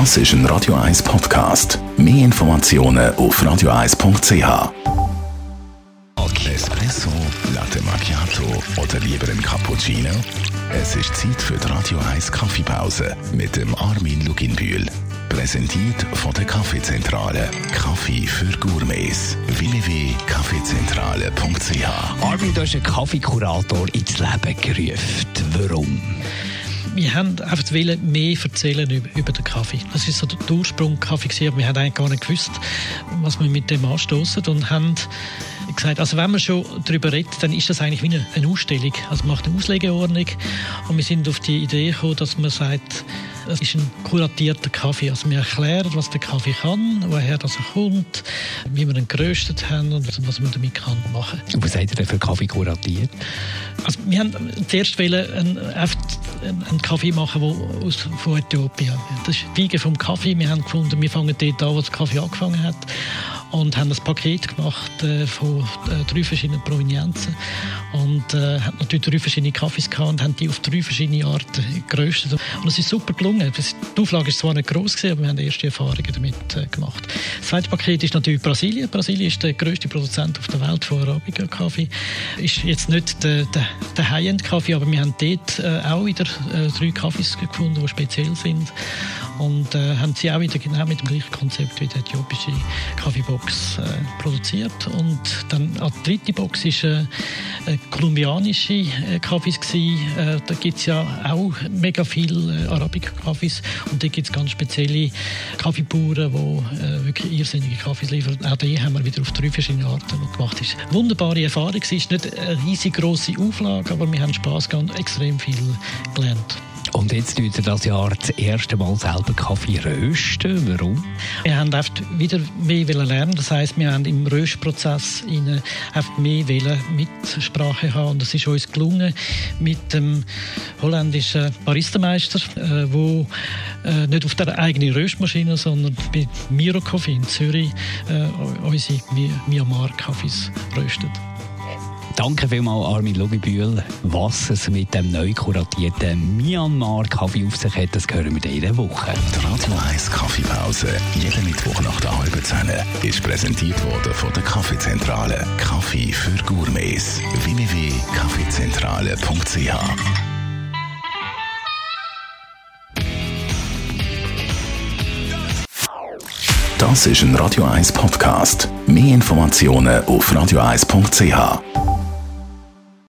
Das ist ein Radio 1 Podcast. Mehr Informationen auf radio1.ch. Espresso, Latte Macchiato oder lieber ein Cappuccino? Es ist Zeit für die Radio 1 Kaffeepause mit dem Armin Luginbühl. Präsentiert von der Kaffeezentrale. Kaffee für Gourmets. www.kaffeezentrale.ch Armin, du hast einen Kaffeekurator ins Leben gerufen. Warum? Wir haben einfach wollen mehr erzählen über, über den Kaffee. Das ist so der Ursprung Kaffee gewesen, aber wir haben eigentlich gar nicht gewusst, was wir mit dem anstoßen und haben gesagt, also wenn man schon darüber redet, dann ist das eigentlich wie eine, eine Ausstellung. Also man macht eine Auslegeordnung und wir sind auf die Idee gekommen, dass man sagt, es ist ein kuratierter Kaffee. Also wir erklären, was der Kaffee kann, woher das kommt, wie wir ihn geröstet haben und was man damit kann machen kann. Was seid ihr denn für Kaffee kuratiert? Also wir haben zuerst einen, einen Kaffee machen der aus, von Äthiopien. Das ist die Wiege vom Kaffee. Wir haben gefunden, wir fangen dort an, wo der Kaffee angefangen hat und haben ein Paket gemacht äh, von äh, drei verschiedenen Provenienzen und äh, hat natürlich drei verschiedene Kaffees gehabt und haben die auf drei verschiedene Arten geröstet und es ist super gelungen. Die Auflage ist zwar nicht groß gewesen, aber wir haben erste Erfahrungen damit äh, gemacht. Das zweite Paket ist natürlich Brasilien. Brasilien ist der größte Produzent auf der Welt von Arabica Kaffee. Ist jetzt nicht der, der, der High-End Kaffee, aber wir haben dort äh, auch wieder äh, drei Kaffees gefunden, die speziell sind und äh, haben sie auch wieder genau mit dem gleichen Konzept wie die äthiopische Kaffeebox äh, produziert. Und dann die dritte Box ist äh, kolumbianische äh, Kaffees gewesen. Äh, da gibt es ja auch mega viele äh, Arabica-Kaffees und da gibt es ganz spezielle Kaffeebauern, die wirklich irrsinnige Kaffees liefern. Auch die haben wir wieder auf drei verschiedene Arten gemacht. War eine wunderbare Erfahrung. Es ist nicht eine riesig grosse Auflage, aber wir haben Spass gehabt und extrem viel gelernt. Und jetzt tut ihr das Jahr das erste Mal selber Kaffee rösten. Warum? Wir haben oft wieder mehr lernen. Das heisst, wir haben im Röstprozess mehr Mitsprache haben. Und es ist uns gelungen mit dem holländischen Baristameister, äh, äh, nicht auf der eigenen Röstmaschine, sondern bei Miro Coffee in Zürich äh, unsere Myanmar-Kaffees röstet. Danke vielmals, Armin Lugibühl. Was es mit dem neu kuratierten Myanmar-Kaffee auf sich hat, das hören wir in dieser Woche. Die Radio 1 Kaffeepause, jeden Mittwoch nach der halben Zehn, ist präsentiert worden von der Kaffeezentrale. Kaffee für Gourmets. www.kaffeezentrale.ch Das ist ein Radio 1 Podcast. Mehr Informationen auf radio1.ch.